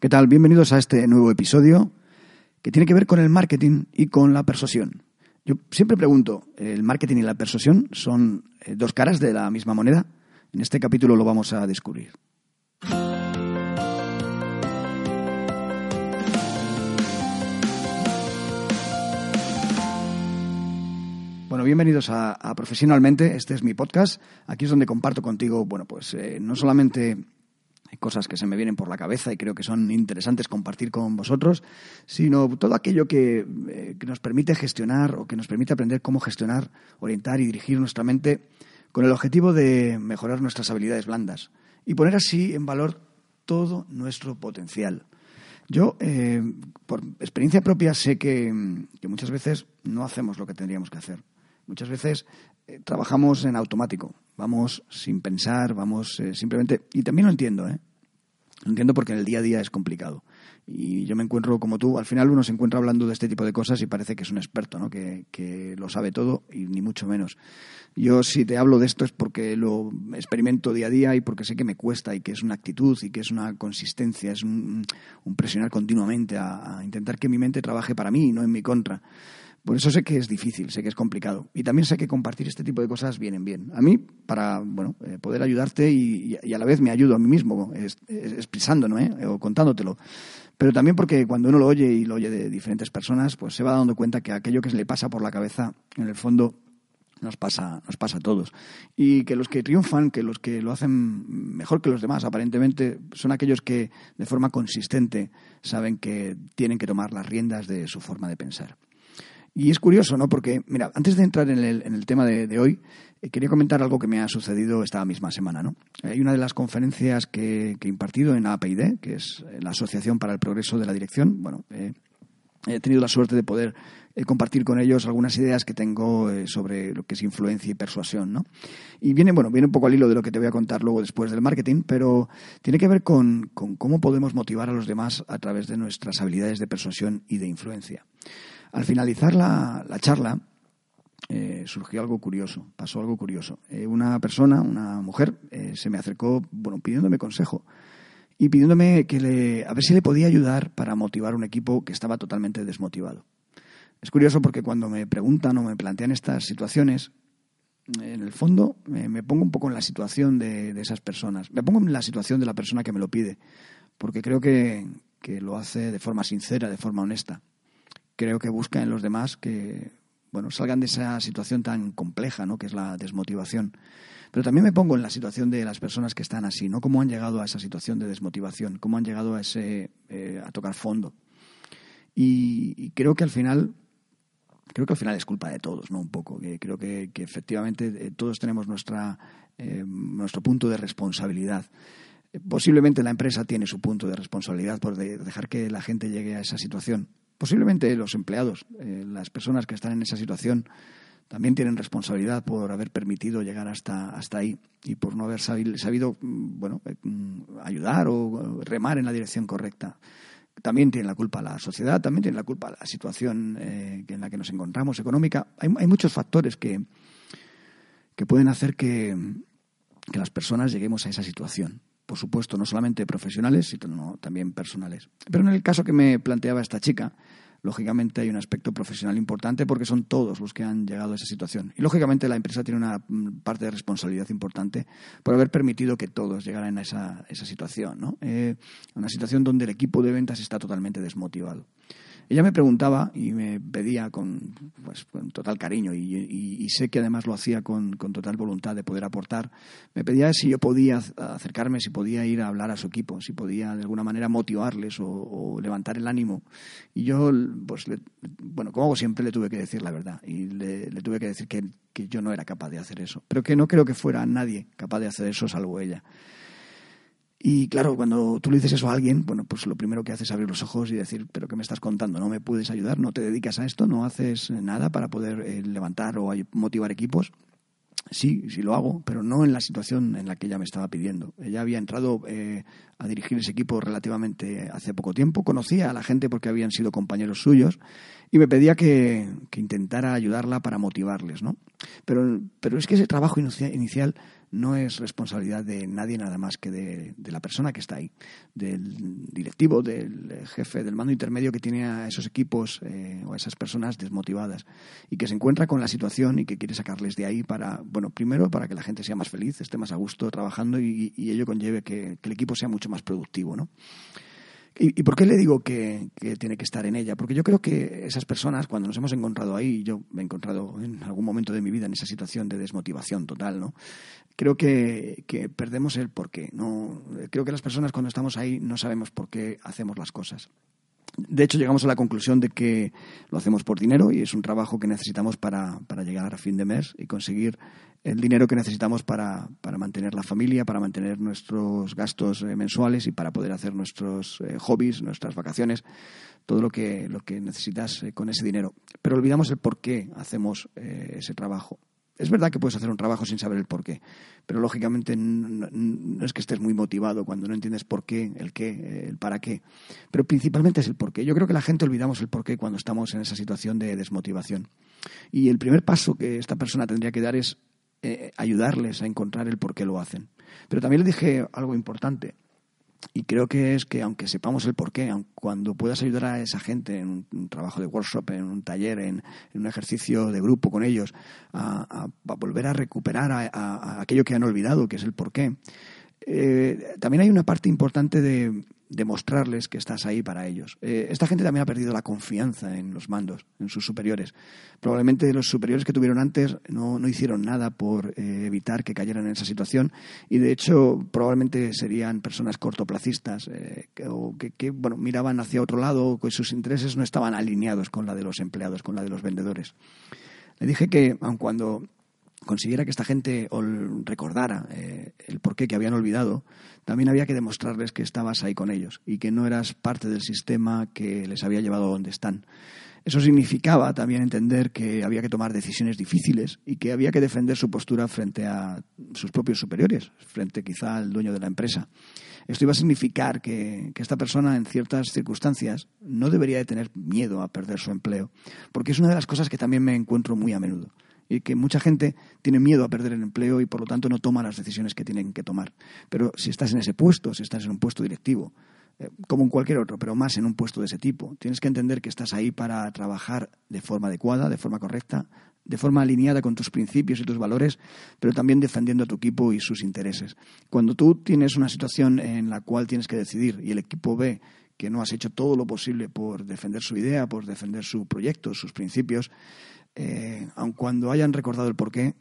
¿Qué tal? Bienvenidos a este nuevo episodio que tiene que ver con el marketing y con la persuasión. Yo siempre pregunto, ¿el marketing y la persuasión son eh, dos caras de la misma moneda? En este capítulo lo vamos a descubrir. Bueno, bienvenidos a, Profesionalmente. Este es mi podcast. Aquí es donde comparto contigo, bueno, pues eh, no solamente cosas que se me vienen por la cabeza y creo que son interesantes compartir con vosotros, sino todo aquello que, eh, que, nos permite gestionar o que nos permite aprender cómo gestionar, orientar y dirigir nuestra mente con el objetivo de mejorar nuestras habilidades blandas y poner así en valor todo nuestro potencial. Yo, eh, por experiencia propia, sé que, que, muchas veces no hacemos lo que tendríamos que hacer. Muchas veces eh, trabajamos en automático, vamos sin pensar, vamos eh, simplemente... Y también lo entiendo, ¿eh? Lo entiendo porque en el día a día es complicado. Y yo me encuentro como tú, al final uno se encuentra hablando de este tipo de cosas y parece que es un experto, ¿no? que, que lo sabe todo y ni mucho menos. Yo si te hablo de esto es porque lo experimento día a día y porque sé que me cuesta y que es una actitud y que es una consistencia, es un, presionar continuamente a, a intentar que mi mente trabaje para mí y no en mi contra. Por eso sé que es difícil, sé que es complicado. Y también sé que compartir este tipo de cosas vienen bien. A mí, para bueno, eh, poder ayudarte y, a la vez me ayudo a mí mismo, expresándolo ¿eh? o contándotelo. Pero también porque cuando uno lo oye y lo oye de diferentes personas, pues se va dando cuenta que aquello que se le pasa por la cabeza, en el fondo, nos pasa, nos pasa a todos. Y que los que triunfan, que los que lo hacen mejor que los demás, aparentemente, son aquellos que de forma consistente saben que tienen que tomar las riendas de su forma de pensar. Y es curioso, ¿no? Porque, mira, antes de entrar en el, tema de, hoy, eh, quería comentar algo que me ha sucedido esta misma semana. Hay una de las conferencias que, he impartido en APID, que es la Asociación para el Progreso de la Dirección. Bueno, eh, he tenido la suerte de poder eh, compartir con ellos algunas ideas que tengo sobre lo que es influencia y persuasión, ¿no? Y viene, bueno, viene un poco al hilo de lo que te voy a contar luego después del marketing, pero tiene que ver con cómo podemos motivar a los demás a través de nuestras habilidades de persuasión y de influencia. Al finalizar la, charla, eh, surgió algo curioso, pasó algo curioso. Eh, una persona, una mujer, eh, se me acercó, bueno, pidiéndome consejo y pidiéndome que le, a ver si le podía ayudar para motivar un equipo que estaba totalmente desmotivado. Es curioso porque cuando me preguntan o me plantean estas situaciones, en el fondo me pongo un poco en la situación de, de, esas personas. Me pongo en la situación de la persona que me lo pide, porque creo que, que lo hace de forma sincera, de forma honesta creo que busca en los demás que bueno, salgan de esa situación tan compleja, ¿no? que es la desmotivación. Pero también me pongo en la situación de las personas que están así, ¿no? Cómo han llegado a esa situación de desmotivación, cómo han llegado a ese eh, a tocar fondo. Y, creo que al final creo que al final es culpa de todos, ¿no? Un poco. creo que, efectivamente eh, todos tenemos nuestra eh, nuestro punto de responsabilidad. Posiblemente la empresa tiene su punto de responsabilidad por dejar que la gente llegue a esa situación Posiblemente los empleados, eh, las personas que están en esa situación, también tienen responsabilidad por haber permitido llegar hasta, hasta ahí y por no haber sabido, mm, bueno, eh, mm, ayudar o remar en la dirección correcta. También tiene la culpa la sociedad, también tiene la culpa la situación eh, en la que nos encontramos económica. Hay, hay muchos factores que, que pueden hacer que, que las personas lleguemos a esa situación por supuesto, no solamente profesionales, sino también personales. Pero en el caso que me planteaba esta chica, lógicamente hay un aspecto profesional importante porque son todos los que han llegado a esa situación. Y lógicamente la empresa tiene una mm, parte de responsabilidad importante por haber permitido que todos llegaran a esa, esa situación, ¿no? Eh, una situación donde el equipo de ventas está totalmente desmotivado. Ella me preguntaba y me pedía con, pues, con total cariño y, sé que además lo hacía con, total voluntad de poder aportar. Me pedía si yo podía acercarme, si podía ir a hablar a su equipo, si podía de alguna manera motivarles o, levantar el ánimo. Y yo, pues, bueno, como siempre, le tuve que decir la verdad y le, tuve que decir que, que yo no era capaz de hacer eso, pero que no creo que fuera nadie capaz de hacer eso salvo ella. Y claro, cuando tú le dices eso a alguien, bueno, pues lo primero que haces es abrir los ojos y decir, pero ¿qué me estás contando? ¿No me puedes ayudar? ¿No te dedicas a esto? ¿No haces nada para poder eh, levantar o motivar equipos? Sí, sí lo hago, pero no en la situación en la que ella me estaba pidiendo. Ella había entrado eh, a dirigir ese equipo relativamente hace poco tiempo, conocía a la gente porque habían sido compañeros suyos y me pedía que, que intentara ayudarla para motivarles, ¿no? Pero, pero es que ese trabajo inicial no es responsabilidad de nadie nada más que de, la persona que está ahí, del directivo, del jefe, del mando intermedio que tiene a esos equipos eh, o a esas personas desmotivadas y que se encuentra con la situación y que quiere sacarles de ahí para, bueno, primero para que la gente sea más feliz, esté más a gusto trabajando y, ello conlleve que, que el equipo sea mucho más productivo, ¿no? ¿Y, por qué le digo que, tiene que estar en ella? Porque yo creo que esas personas, cuando nos hemos encontrado ahí, yo me he encontrado en algún momento de mi vida en esa situación de desmotivación total, ¿no? Creo que, que perdemos el porqué. ¿no? Creo que las personas cuando estamos ahí no sabemos por qué hacemos las cosas. De hecho, llegamos a la conclusión de que lo hacemos por dinero y es un trabajo que necesitamos para, para llegar a fin de mes y conseguir el dinero que necesitamos para, para mantener la familia, para mantener nuestros gastos eh, mensuales y para poder hacer nuestros eh, hobbies, nuestras vacaciones, todo lo que, lo que necesitas eh, con ese dinero. Pero olvidamos el por qué hacemos ese trabajo. Es verdad que puedes hacer un trabajo sin saber el por qué, pero lógicamente no, es que estés muy motivado cuando no entiendes por qué, el qué, el para qué. Pero principalmente es el por qué. Yo creo que la gente olvidamos el por qué cuando estamos en esa situación de desmotivación. Y el primer paso que esta persona tendría que dar es eh, ayudarles a encontrar el por qué lo hacen. Pero también le dije algo importante. Y creo que es que aunque sepamos el porqué, cuando puedas ayudar a esa gente en un, trabajo de workshop, en un taller, en, un ejercicio de grupo con ellos, a, volver a recuperar a, aquello que han olvidado, que es el porqué, eh, también hay una parte importante de, demostrarles que estás ahí para ellos. Eh, esta gente también ha perdido la confianza en los mandos, en sus superiores. Probablemente los superiores que tuvieron antes no, no hicieron nada por eh, evitar que cayeran en esa situación y de hecho probablemente serían personas cortoplacistas eh, que, o que, bueno, miraban hacia otro lado, que sus intereses no estaban alineados con la de los empleados, con la de los vendedores. Le dije que aun cuando consiguiera que esta gente recordara eh, el porqué que habían olvidado, también había que demostrarles que estabas ahí con ellos y que no eras parte del sistema que les había llevado a donde están. Eso significaba también entender que había que tomar decisiones difíciles y que había que defender su postura frente a sus propios superiores, frente quizá al dueño de la empresa. Esto iba a significar que, que, esta persona en ciertas circunstancias no debería de tener miedo a perder su empleo, porque es una de las cosas que también me encuentro muy a menudo y que mucha gente tiene miedo a perder el empleo y por lo tanto no toma las decisiones que tienen que tomar. Pero si estás en ese puesto, si estás en un puesto directivo, eh, como en cualquier otro, pero más en un puesto de ese tipo, tienes que entender que estás ahí para trabajar de forma adecuada, de forma correcta, de forma alineada con tus principios y tus valores, pero también defendiendo a tu equipo y sus intereses. Cuando tú tienes una situación en la cual tienes que decidir y el equipo ve que no has hecho todo lo posible por defender su idea, por defender su proyecto, sus principios, eh, aun cuando hayan recordado el porqué,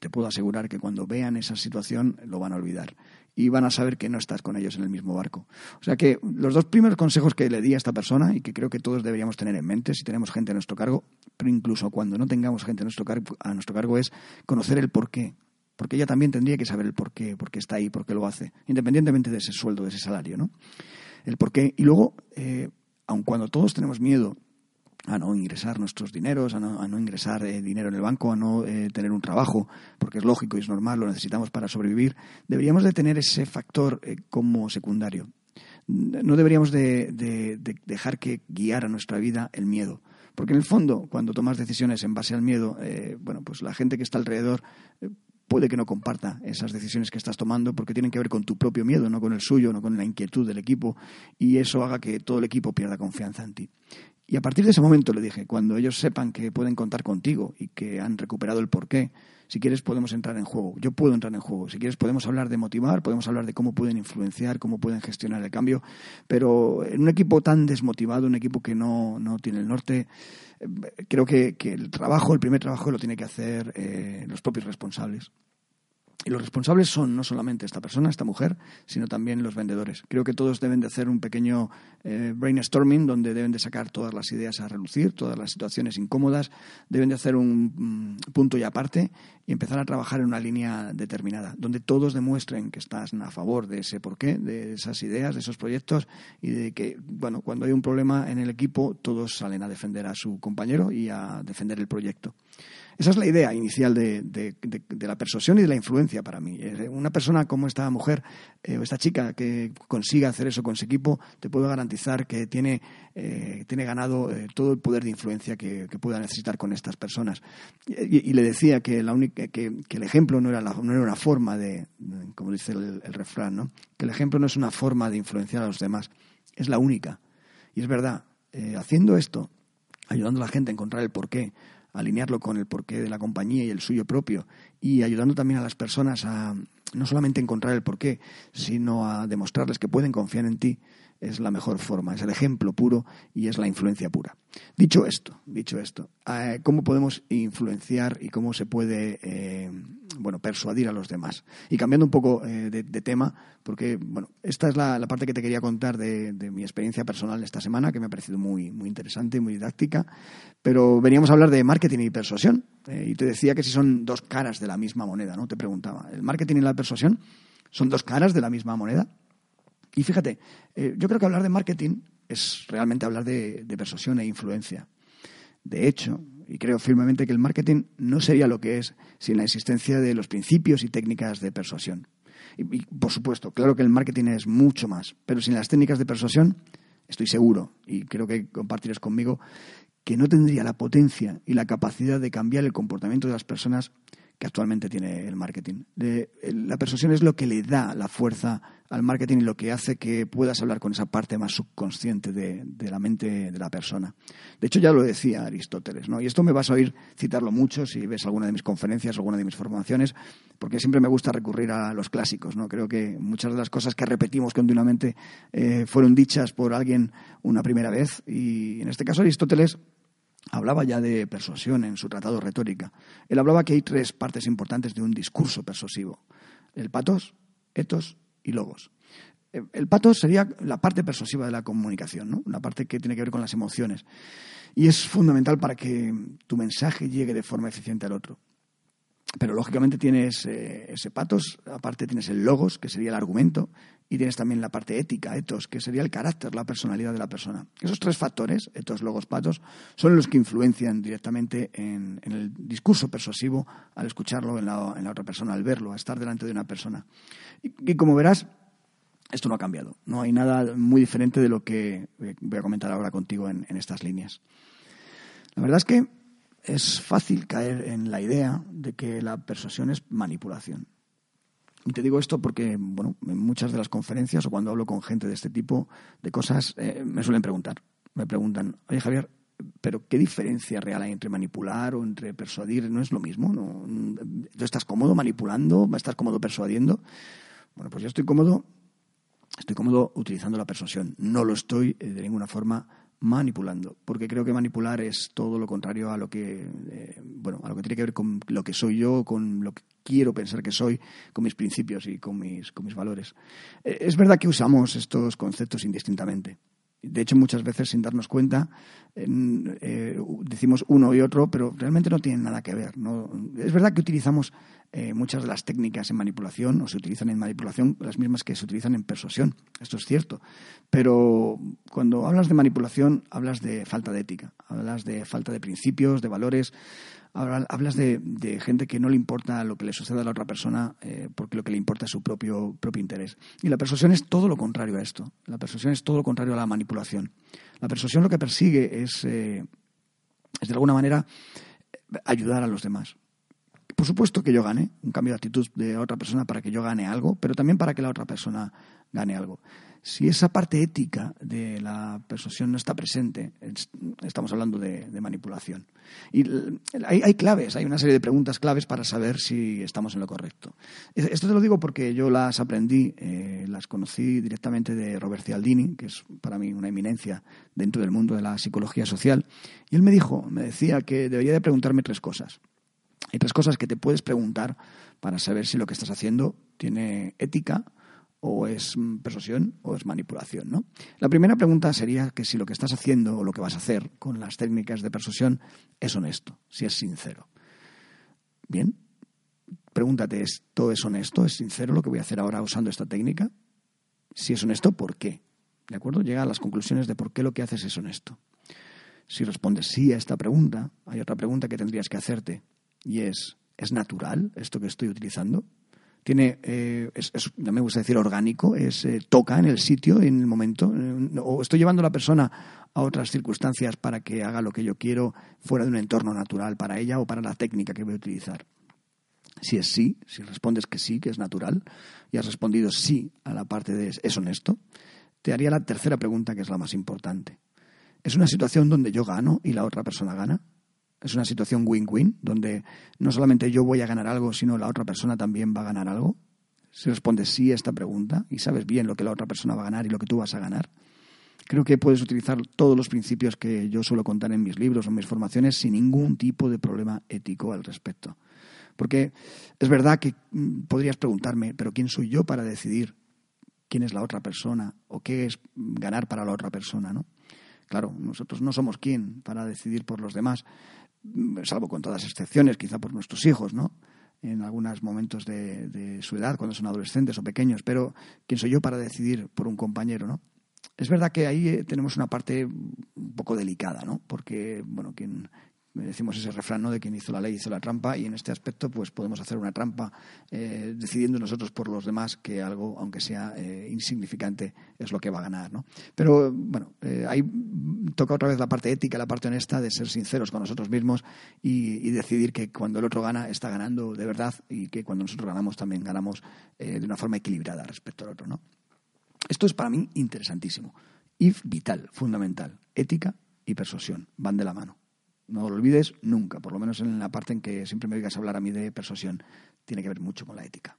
te puedo asegurar que cuando vean esa situación lo van a olvidar y van a saber que no estás con ellos en el mismo barco. O sea que los dos primeros consejos que le di a esta persona y que creo que todos deberíamos tener en mente si tenemos gente a nuestro cargo, pero incluso cuando no tengamos gente a nuestro cargo, es conocer el porqué. Porque ella también tendría que saber el porqué, por qué está ahí, por qué lo hace, independientemente de ese sueldo, de ese salario, ¿no? El porqué. Y luego, eh, aun cuando todos tenemos miedo a no ingresar nuestros dineros, a no, ingresar eh, dinero en el banco, a no eh, tener un trabajo, porque es lógico y es normal, lo necesitamos para sobrevivir, deberíamos de tener ese factor eh, como secundario. No deberíamos de, dejar que guiara nuestra vida el miedo. Porque en el fondo, cuando tomas decisiones en base al miedo, bueno, pues la gente que está alrededor puede que no comparta esas decisiones que estás tomando porque tienen que ver con tu propio miedo, no con el suyo, no con la inquietud del equipo, y eso haga que todo el equipo pierda confianza en ti. Y a partir de ese momento le dije, cuando ellos sepan que pueden contar contigo y que han recuperado el porqué, si quieres podemos entrar en juego. Yo puedo entrar en juego. Si quieres podemos hablar de motivar, podemos hablar de cómo pueden influenciar, cómo pueden gestionar el cambio. Pero en un equipo tan desmotivado, un equipo que no, tiene el norte, eh, creo que, el trabajo, el primer trabajo lo tiene que hacer eh, los propios responsables. Y los responsables son no solamente esta persona, esta mujer, sino también los vendedores. Creo que todos deben de hacer un pequeño eh, brainstorming donde deben de sacar todas las ideas a relucir, todas las situaciones incómodas, deben de hacer un mm, punto y aparte y empezar a trabajar en una línea determinada, donde todos demuestren que están a favor de ese porqué, de esas ideas, de esos proyectos y de que, bueno, cuando hay un problema en el equipo, todos salen a defender a su compañero y a defender el proyecto. Esa es la idea inicial de, la persuasión y de la influencia para mí. Una persona como esta mujer eh, o esta chica que consiga hacer eso con su equipo, te puedo garantizar que tiene, eh, tiene ganado eh, todo el poder de influencia que, pueda necesitar con estas personas. Y, le decía que, la única, que, el ejemplo no era, no era una forma de, como dice el, el refrán, ¿no? que el ejemplo no es una forma de influenciar a los demás, es la única. Y es verdad, haciendo esto, ayudando a la gente a encontrar el porqué, alinearlo con el porqué de la compañía y el suyo propio, y ayudando también a las personas a no solamente encontrar el porqué, sino a demostrarles que pueden confiar en ti, es la mejor forma, es el ejemplo puro y es la influencia pura. Dicho esto, dicho esto, eh, ¿cómo podemos influenciar y cómo se puede eh, bueno, persuadir a los demás? Y cambiando un poco eh, de, tema, porque bueno, esta es la, parte que te quería contar de, mi experiencia personal esta semana, que me ha parecido muy, muy interesante, muy didáctica, pero veníamos a hablar de marketing y persuasión. y te decía que si son dos caras de la misma moneda, ¿no? Te preguntaba, ¿el marketing y la persuasión son dos caras de la misma moneda? Y fíjate, eh, yo creo que hablar de marketing es realmente hablar de, persuasión e influencia. De hecho, y creo firmemente que el marketing no sería lo que es sin la existencia de los principios y técnicas de persuasión. Y, por supuesto, claro que el marketing es mucho más, pero sin las técnicas de persuasión, estoy seguro, y creo que compartirás conmigo, que no tendría la potencia y la capacidad de cambiar el comportamiento de las personas que actualmente tiene el marketing. la persuasión es lo que le da la fuerza al marketing y lo que hace que puedas hablar con esa parte más subconsciente de, la mente de la persona. De hecho, ya lo decía Aristóteles, ¿no? Y esto me vas a oír citarlo mucho si ves alguna de mis conferencias alguna de mis formaciones, porque siempre me gusta recurrir a los clásicos, ¿no? Creo que muchas de las cosas que repetimos continuamente eh, fueron dichas por alguien una primera vez y en este caso Aristóteles hablaba ya de persuasión en su tratado retórica. Él hablaba que hay tres partes importantes de un discurso persuasivo. El patos, etos y logos. El patos sería la parte persuasiva de la comunicación, ¿no? la parte que tiene que ver con las emociones. Y es fundamental para que tu mensaje llegue de forma eficiente al otro. Pero lógicamente tienes eh, ese patos, aparte tienes el logos, que sería el argumento, y tienes también la parte ética, etos, que sería el carácter, la personalidad de la persona. Esos tres factores, etos, logos, patos, son los que influencian directamente en, el discurso persuasivo al escucharlo en la, otra persona, al verlo, a estar delante de una persona. Y, como verás, esto no ha cambiado. No hay nada muy diferente de lo que voy a comentar ahora contigo en estas líneas. La verdad es que es fácil caer en la idea de que la persuasión es manipulación. Y te digo esto porque, bueno, en muchas de las conferencias o cuando hablo con gente de este tipo de cosas, eh, me suelen preguntar. Me preguntan, oye Javier, ¿pero qué diferencia real hay entre manipular o entre persuadir? ¿No es lo mismo? ¿No? ¿Tú estás cómodo manipulando? ¿Estás cómodo persuadiendo? Bueno, pues yo estoy cómodo, estoy cómodo utilizando la persuasión. No lo estoy eh, de ninguna forma manipulando, porque creo que manipular es todo lo contrario a lo que eh, bueno, a lo que tiene que ver con lo que soy yo, con lo que quiero pensar que soy, con mis principios y con mis con mis valores. Eh, es verdad que usamos estos conceptos indistintamente. De hecho, muchas veces sin darnos cuenta eh, decimos uno y otro, pero realmente no tienen nada que ver. Es verdad que utilizamos eh, muchas de las técnicas en manipulación o se utilizan en manipulación las mismas que se utilizan en persuasión. Esto es cierto. Pero cuando hablas de manipulación, hablas de falta de ética, hablas de falta de principios, de valores, hablas de, gente que no le importa lo que le suceda a la otra persona eh, porque lo que le importa es su propio, propio interés. Y la persuasión es todo lo contrario a esto. La persuasión es todo lo contrario a la manipulación. La persuasión lo que persigue es, eh, es de alguna manera, ayudar a los demás. Por supuesto que yo gane, un cambio de actitud de otra persona para que yo gane algo, pero también para que la otra persona gane algo. Si esa parte ética de la persuasión no está presente, estamos hablando de, manipulación. Y hay, claves, hay una serie de preguntas claves para saber si estamos en lo correcto. Esto te lo digo porque yo las aprendí, eh, las conocí directamente de Robert Cialdini, que es para mí una eminencia dentro del mundo de la psicología social. Y él me dijo, me decía que debería de preguntarme tres cosas. Hay tres cosas que te puedes preguntar para saber si lo que estás haciendo tiene ética, o es persuasión o es manipulación. ¿no? La primera pregunta sería que si lo que estás haciendo o lo que vas a hacer con las técnicas de persuasión es honesto, si es sincero. Bien, pregúntate, ¿esto es honesto? ¿Es sincero lo que voy a hacer ahora usando esta técnica? Si es honesto, ¿por qué? ¿De acuerdo? Llega a las conclusiones de por qué lo que haces es honesto. Si respondes sí a esta pregunta, hay otra pregunta que tendrías que hacerte. Y es, ¿es natural esto que estoy utilizando? Tiene, eh, es, no me gusta decir orgánico, es eh, toca en el sitio, en el momento, eh, o estoy llevando a la persona a otras circunstancias para que haga lo que yo quiero fuera de un entorno natural para ella o para la técnica que voy a utilizar. Si es sí, si respondes que sí, que es natural, y has respondido sí a la parte de es honesto, te haría la tercera pregunta, que es la más importante. ¿Es una situación donde yo gano y la otra persona gana? ¿Es una situación win-win, donde no solamente yo voy a ganar algo, sino la otra persona también va a ganar algo? Si respondes sí a esta pregunta y sabes bien lo que la otra persona va a ganar y lo que tú vas a ganar, creo que puedes utilizar todos los principios que yo suelo contar en mis libros o en mis formaciones sin ningún tipo de problema ético al respecto. Porque es verdad que mm, podrías preguntarme, pero ¿quién soy yo para decidir quién es la otra persona o qué es ganar para la otra persona, ¿no? Claro, nosotros no somos quién para decidir por los demás, salvo con todas excepciones, quizá por nuestros hijos, ¿no? En algunos momentos de, su edad, cuando son adolescentes o pequeños, pero ¿quién soy yo para decidir por un compañero, ¿no? Es verdad que ahí eh, tenemos una parte un poco delicada, ¿no? Porque, bueno, quien, decimos ese refrán ¿no? de quien hizo la ley hizo la trampa y en este aspecto pues podemos hacer una trampa eh, decidiendo nosotros por los demás que algo aunque sea eh, insignificante es lo que va a ganar ¿no? pero bueno eh, ahí toca otra vez la parte ética la parte honesta de ser sinceros con nosotros mismos y, y, decidir que cuando el otro gana está ganando de verdad y que cuando nosotros ganamos también ganamos de una forma equilibrada respecto al otro ¿no? esto es para mí interesantísimo y vital fundamental ética y persuasión van de la mano no lo olvides nunca, por lo menos en la parte en que siempre me oigas hablar a mí de persuasión. Tiene que ver mucho con la ética.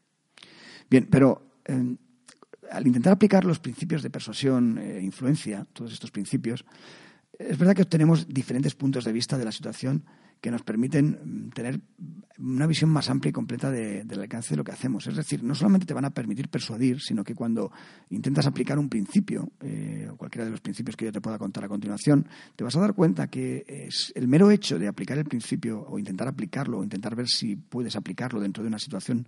Bien, pero eh, al intentar aplicar los principios de persuasión e influencia, todos estos principios, es verdad que obtenemos diferentes puntos de vista de la situación que nos permiten mm, tener una visión más amplia y completa del alcance de lo que hacemos. Es decir, no solamente te van a permitir persuadir, sino que cuando intentas aplicar un principio, eh, o cualquiera de los principios que yo te pueda contar a continuación, te vas a dar cuenta que es el mero hecho de aplicar el principio o intentar aplicarlo o intentar ver si puedes aplicarlo dentro de una situación,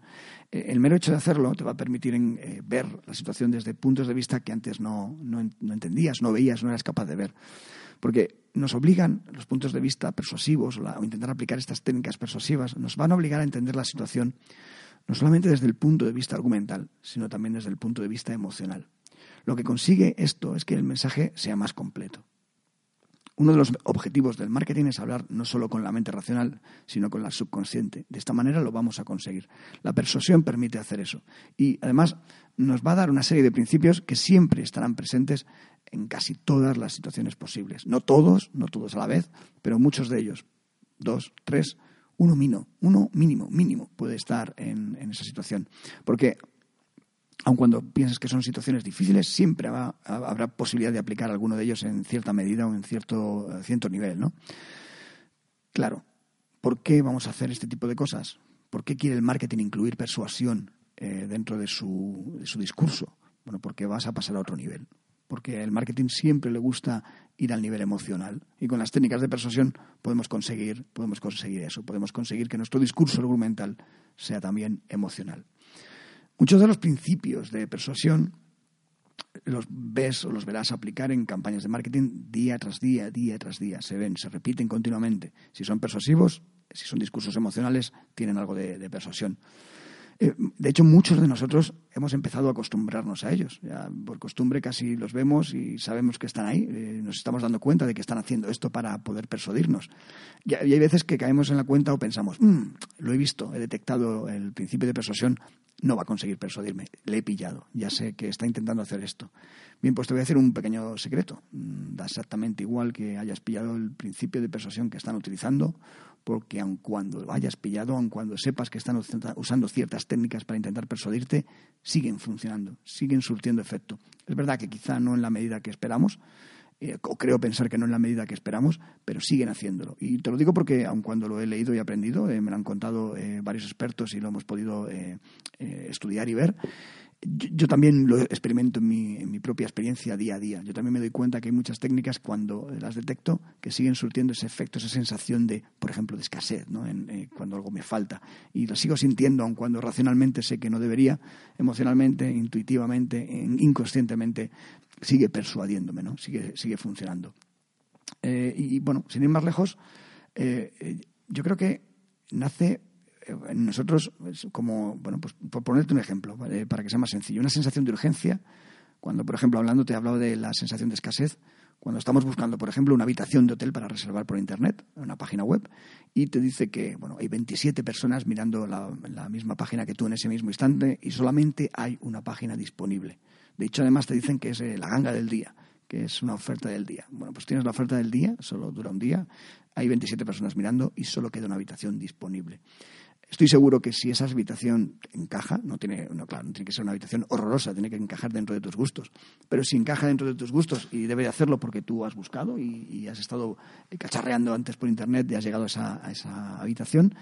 eh, el mero hecho de hacerlo te va a permitir eh, ver la situación desde puntos de vista que antes no, no entendías, no veías, no eras capaz de ver porque nos obligan los puntos de vista persuasivos o, intentar aplicar estas técnicas persuasivas, nos van a obligar a entender la situación no solamente desde el punto de vista argumental, sino también desde el punto de vista emocional. Lo que consigue esto es que el mensaje sea más completo. Uno de los objetivos del marketing es hablar no solo con la mente racional, sino con la subconsciente. De esta manera lo vamos a conseguir. La persuasión permite hacer eso. Y además nos va a dar una serie de principios que siempre estarán presentes en casi todas las situaciones posibles. No todos, no todos a la vez, pero muchos de ellos. Dos, tres, uno mínimo, uno mínimo, mínimo puede estar en, esa situación. Porque aun cuando pienses que son situaciones difíciles, siempre habrá posibilidad de aplicar alguno de ellos en cierta medida o en cierto, cierto nivel, ¿no? Claro, ¿por qué vamos a hacer este tipo de cosas? ¿Por qué quiere el marketing incluir persuasión eh, dentro de su, de su discurso? Bueno, porque vas a pasar a otro nivel. Porque el marketing siempre le gusta ir al nivel emocional. Y con las técnicas de persuasión podemos conseguir, podemos conseguir eso. Podemos conseguir que nuestro discurso argumental sea también emocional. Muchos de los principios de persuasión los ves o los verás aplicar en campañas de marketing día tras día, día tras día. Se ven, se repiten continuamente. Si son persuasivos, si son discursos emocionales, tienen algo de, persuasión. Eh, de hecho, muchos de nosotros hemos empezado a acostumbrarnos a ellos. Por costumbre casi los vemos y sabemos que están ahí. Eh, nos estamos dando cuenta de que están haciendo esto para poder persuadirnos. Y, hay veces que caemos en la cuenta o pensamos, mm, lo he visto, he detectado el principio de persuasión, no va a conseguir persuadirme. Le he pillado. Ya sé que está intentando hacer esto. Bien, pues te voy a decir un pequeño secreto. Mm, da exactamente igual que hayas pillado el principio de persuasión que están utilizando, porque aun cuando lo hayas pillado, aun cuando sepas que están usando ciertas técnicas para intentar persuadirte, siguen funcionando, siguen surtiendo efecto. Es verdad que quizá no en la medida que esperamos, eh, o creo pensar que no en la medida que esperamos, pero siguen haciéndolo. Y te lo digo porque, aun cuando lo he leído y aprendido, eh, me lo han contado eh, varios expertos y lo hemos podido estudiar y ver, yo, también lo experimento en mi, propia experiencia día a día. Yo también me doy cuenta que hay muchas técnicas cuando las detecto que siguen surtiendo ese efecto, esa sensación de, por ejemplo, de escasez, ¿no? En, cuando algo me falta. Y lo sigo sintiendo, aun cuando racionalmente sé que no debería, emocionalmente, intuitivamente, inconscientemente, sigue persuadiéndome, ¿no? Sigue, sigue funcionando. Eh, y bueno, sin ir más lejos, eh, yo creo que nace en nosotros como, bueno, pues por ponerte un ejemplo, para que sea más sencillo, una sensación de urgencia, cuando, por ejemplo, hablando te he hablado de la sensación de escasez, cuando estamos buscando, por ejemplo, una habitación de hotel para reservar por Internet, una página web, y te dice que bueno, hay 27 personas mirando la, misma página que tú en ese mismo instante y solamente hay una página disponible. De hecho, además te dicen que es eh, la ganga del día, que es una oferta del día. Bueno, pues tienes la oferta del día, solo dura un día, hay 27 personas mirando y solo queda una habitación disponible. Estoy seguro que si esa habitación encaja, no tiene, no, claro, no tiene que ser una habitación horrorosa, tiene que encajar dentro de tus gustos. Pero si encaja dentro de tus gustos y debe de hacerlo porque tú has buscado y, has estado cacharreando antes por internet y has llegado a esa, a esa habitación,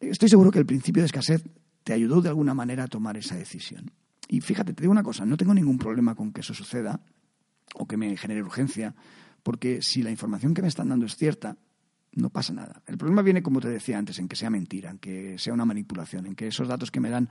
estoy seguro que el principio de escasez te ayudó de alguna manera a tomar esa decisión. Y fíjate, te digo una cosa, no tengo ningún problema con que eso suceda o que me genere urgencia, porque si la información que me están dando es cierta, no pasa nada. El problema viene, como te decía antes, en que sea mentira, en que sea una manipulación, en que esos datos que me dan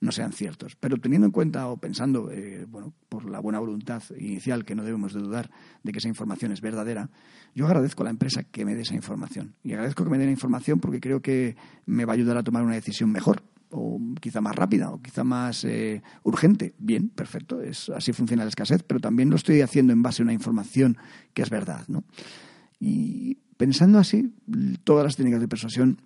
no sean ciertos. Pero teniendo en cuenta o pensando, eh, bueno, por la buena voluntad inicial, que no debemos de dudar de que esa información es verdadera, yo agradezco a la empresa que me dé esa información. Y agradezco que me dé la información porque creo que me va a ayudar a tomar una decisión mejor o quizá más rápida o quizá más eh, urgente. Bien, perfecto, es, así funciona la escasez, pero también lo estoy haciendo en base a una información que es verdad. ¿no? Y Pensando así, todas las técnicas de persuasión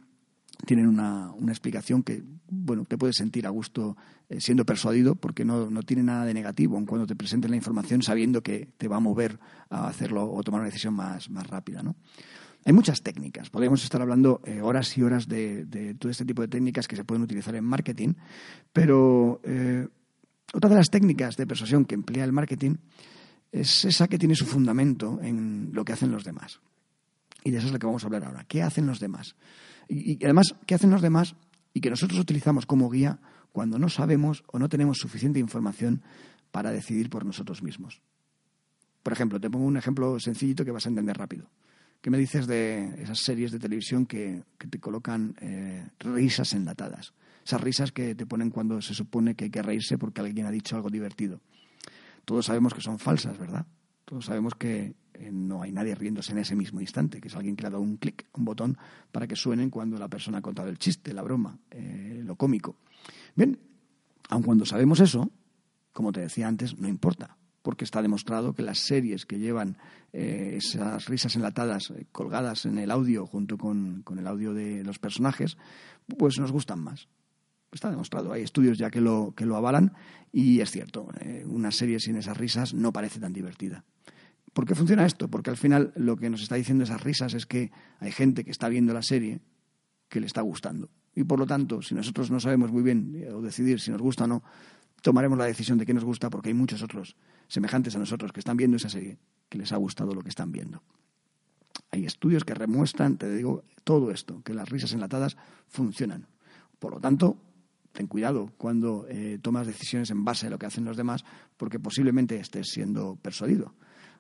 tienen una, explicación que, bueno, te puedes sentir a gusto eh, siendo persuadido porque no, tiene nada de negativo en cuando te presenten la información sabiendo que te va a mover a hacerlo o tomar una decisión más, más rápida, ¿no? Hay muchas técnicas. Podríamos estar hablando eh, horas y horas de, todo este tipo de técnicas que se pueden utilizar en marketing, pero eh, otra de las técnicas de persuasión que emplea el marketing es esa que tiene su fundamento en lo que hacen los demás. Y de eso es lo que vamos a hablar ahora. ¿Qué hacen los demás? Y, además, ¿qué hacen los demás y que nosotros utilizamos como guía cuando no sabemos o no tenemos suficiente información para decidir por nosotros mismos? Por ejemplo, te pongo un ejemplo sencillito que vas a entender rápido. ¿Qué me dices de esas series de televisión que, te colocan eh, risas enlatadas? Esas risas que te ponen cuando se supone que hay que reírse porque alguien ha dicho algo divertido. Todos sabemos que son falsas, ¿verdad? Todos sabemos que no hay nadie riéndose en ese mismo instante, que es alguien que le ha dado un clic, un botón, para que suenen cuando la persona ha contado el chiste, la broma, eh, lo cómico. Bien, aun cuando sabemos eso, como te decía antes, no importa, porque está demostrado que las series que llevan eh, esas risas enlatadas colgadas en el audio junto con, el audio de los personajes, pues nos gustan más. Está demostrado, hay estudios ya que lo, que lo avalan y es cierto, una serie sin esas risas no parece tan divertida. ¿Por qué funciona esto? Porque al final lo que nos está diciendo esas risas es que hay gente que está viendo la serie que le está gustando. Y por lo tanto, si nosotros no sabemos muy bien eh, o decidir si nos gusta o no, tomaremos la decisión de que nos gusta porque hay muchos otros semejantes a nosotros que están viendo esa serie que les ha gustado lo que están viendo. Hay estudios que remuestran, te digo, todo esto, que las risas enlatadas funcionan. Por lo tanto, ten cuidado cuando eh, tomas decisiones en base a lo que hacen los demás, porque posiblemente estés siendo persuadido.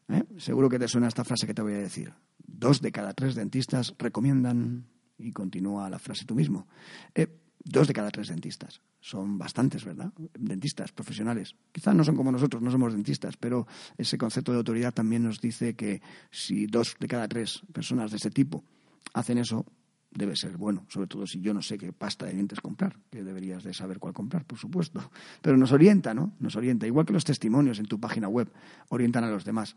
¿Eh? Seguro que te suena esta frase que te voy a decir. Dos de cada tres dentistas recomiendan, y continúa la frase tú mismo, eh, dos de cada tres dentistas. Son bastantes, ¿verdad? Dentistas profesionales. Quizás no son como nosotros, no somos dentistas, pero ese concepto de autoridad también nos dice que si dos de cada tres personas de ese tipo hacen eso, debe ser bueno, sobre todo si yo no sé qué pasta de dientes comprar, que deberías de saber cuál comprar, por supuesto. Pero nos orienta, ¿no? Nos orienta, igual que los testimonios en tu página web orientan a los demás.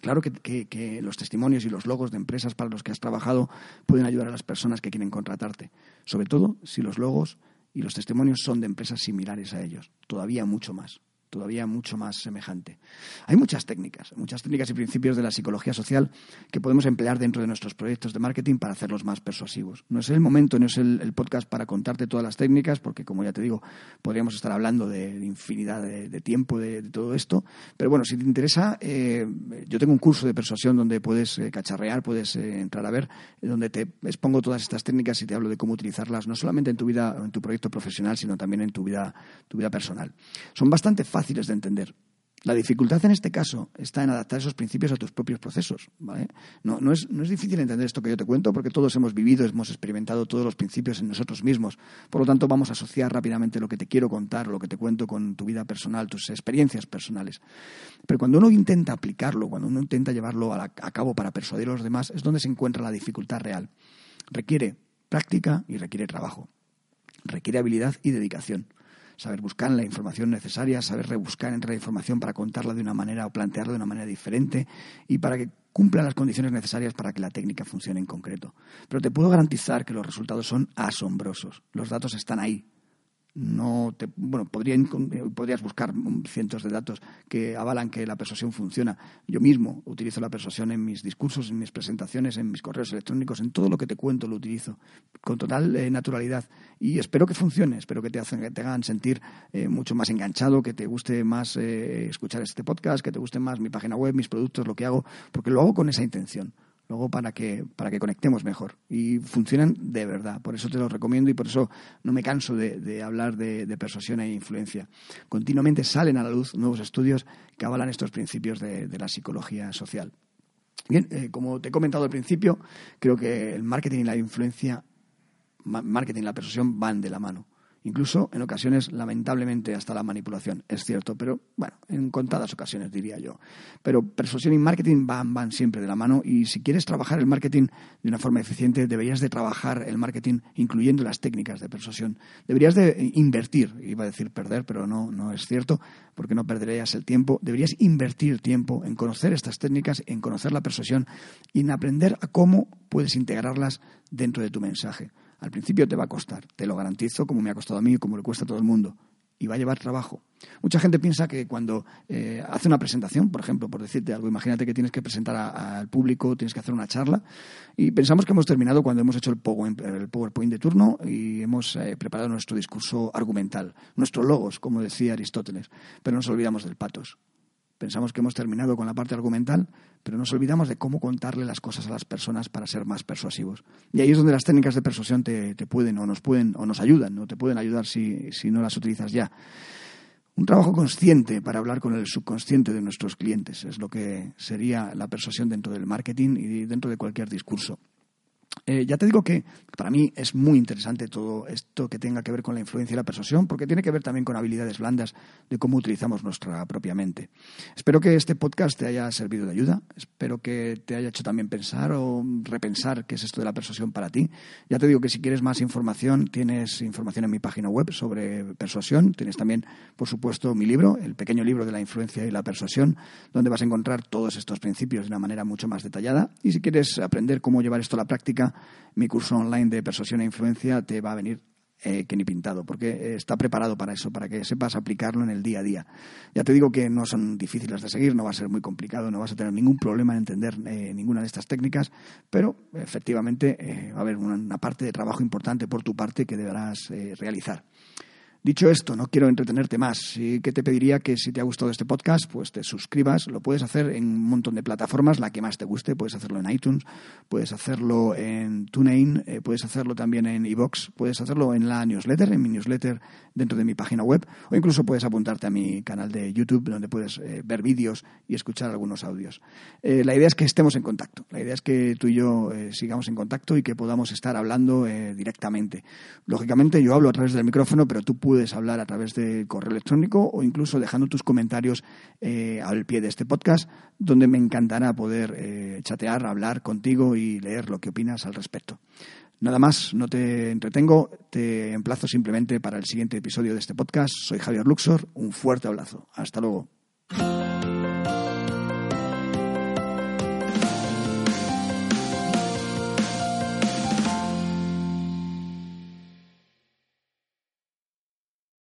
Claro que, los testimonios y los logos de empresas para los que has trabajado pueden ayudar a las personas que quieren contratarte, sobre todo si los logos y los testimonios son de empresas similares a ellos, todavía mucho más todavía mucho más semejante. Hay muchas técnicas, muchas técnicas y principios de la psicología social que podemos emplear dentro de nuestros proyectos de marketing para hacerlos más persuasivos. No es el momento, no es el, podcast para contarte todas las técnicas, porque como ya te digo, podríamos estar hablando de, infinidad de, tiempo de, todo esto. Pero bueno, si te interesa, eh, yo tengo un curso de persuasión donde puedes eh, cacharrear, puedes eh, entrar a ver, donde te expongo todas estas técnicas y te hablo de cómo utilizarlas, no solamente en tu vida, en tu proyecto profesional, sino también en tu vida, tu vida personal. Son bastante fáciles fáciles de entender. La dificultad en este caso está en adaptar esos principios a tus propios procesos. No, no, es, no es difícil entender esto que yo te cuento porque todos hemos vivido, hemos experimentado todos los principios en nosotros mismos. Por lo tanto, vamos a asociar rápidamente lo que te quiero contar lo que te cuento con tu vida personal, tus experiencias personales. Pero cuando uno intenta aplicarlo, cuando uno intenta llevarlo a, a cabo para persuadir a los demás, es donde se encuentra la dificultad real. Requiere práctica y requiere trabajo. Requiere habilidad y dedicación. Saber buscar la información necesaria, saber rebuscar entre la información para contarla de una manera o plantearla de una manera diferente y para que cumpla las condiciones necesarias para que la técnica funcione en concreto. Pero te puedo garantizar que los resultados son asombrosos. Los datos están ahí, no te, bueno, podrías buscar cientos de datos que avalan que la persuasión funciona. Yo mismo utilizo la persuasión en mis discursos, en mis presentaciones, en mis correos electrónicos, en todo lo que te cuento lo utilizo con total eh, naturalidad y espero que funcione, espero que te, te hagan sentir eh, mucho más enganchado, que te guste más eh, escuchar este podcast, que te guste más mi página web, mis productos, lo que hago, porque lo hago con esa intención luego para que, para que conectemos mejor. Y funcionan de verdad. Por eso te lo recomiendo y por eso no me canso de, hablar de, persuasión e influencia. Continuamente salen a la luz nuevos estudios que avalan estos principios de, la psicología social. Bien, eh, como te he comentado al principio, creo que el marketing y la influencia, marketing y la persuasión van de la mano incluso en ocasiones, lamentablemente, hasta la manipulación. Es cierto, pero bueno, en contadas ocasiones diría yo. Pero persuasión y marketing van, van siempre de la mano y si quieres trabajar el marketing de una forma eficiente, deberías de trabajar el marketing incluyendo las técnicas de persuasión. Deberías de invertir, iba a decir perder, pero no, no es cierto, porque no perderías el tiempo. Deberías invertir tiempo en conocer estas técnicas, en conocer la persuasión y en aprender a cómo puedes integrarlas dentro de tu mensaje. Al principio te va a costar, te lo garantizo, como me ha costado a mí y como le cuesta a todo el mundo. Y va a llevar trabajo. Mucha gente piensa que cuando eh, hace una presentación, por ejemplo, por decirte algo, imagínate que tienes que presentar al público, tienes que hacer una charla, y pensamos que hemos terminado cuando hemos hecho el PowerPoint, de turno y hemos eh, preparado nuestro discurso argumental, nuestros logos, como decía Aristóteles, pero nos olvidamos del patos. Pensamos que hemos terminado con la parte argumental, pero nos olvidamos de cómo contarle las cosas a las personas para ser más persuasivos. Y ahí es donde las técnicas de persuasión te, pueden o nos pueden o nos ayudan, no te pueden ayudar si, si no las utilizas ya. Un trabajo consciente para hablar con el subconsciente de nuestros clientes es lo que sería la persuasión dentro del marketing y dentro de cualquier discurso. Eh, ya te digo que para mí es muy interesante todo esto que tenga que ver con la influencia y la persuasión, porque tiene que ver también con habilidades blandas de cómo utilizamos nuestra propia mente. Espero que este podcast te haya servido de ayuda, espero que te haya hecho también pensar o repensar qué es esto de la persuasión para ti. Ya te digo que si quieres más información, tienes información en mi página web sobre persuasión, tienes también, por supuesto, mi libro, el pequeño libro de la influencia y la persuasión, donde vas a encontrar todos estos principios de una manera mucho más detallada. Y si quieres aprender cómo llevar esto a la práctica, mi curso online de persuasión e influencia te va a venir eh, que ni pintado, porque está preparado para eso, para que sepas aplicarlo en el día a día. Ya te digo que no son difíciles de seguir, no va a ser muy complicado, no vas a tener ningún problema en entender eh, ninguna de estas técnicas, pero efectivamente eh, va a haber una, parte de trabajo importante por tu parte que deberás realizar. Dicho esto, no quiero entretenerte más. Sí que te pediría que si te ha gustado este podcast, pues te suscribas. Lo puedes hacer en un montón de plataformas, la que más te guste. Puedes hacerlo en iTunes, puedes hacerlo en TuneIn, eh, puedes hacerlo también en iVoox, puedes hacerlo en la newsletter, en mi newsletter dentro de mi página web, o incluso puedes apuntarte a mi canal de YouTube, donde puedes eh, ver vídeos y escuchar algunos audios. Eh, la idea es que estemos en contacto. La idea es que tú y yo sigamos en contacto y que podamos estar hablando directamente. Lógicamente, yo hablo a través del micrófono, pero tú puedes puedes hablar a través de correo electrónico o incluso dejando tus comentarios eh, al pie de este podcast, donde me encantará poder eh, chatear, hablar contigo y leer lo que opinas al respecto. Nada más, no te entretengo, te emplazo simplemente para el siguiente episodio de este podcast. Soy Javier Luxor, un fuerte abrazo. Hasta luego.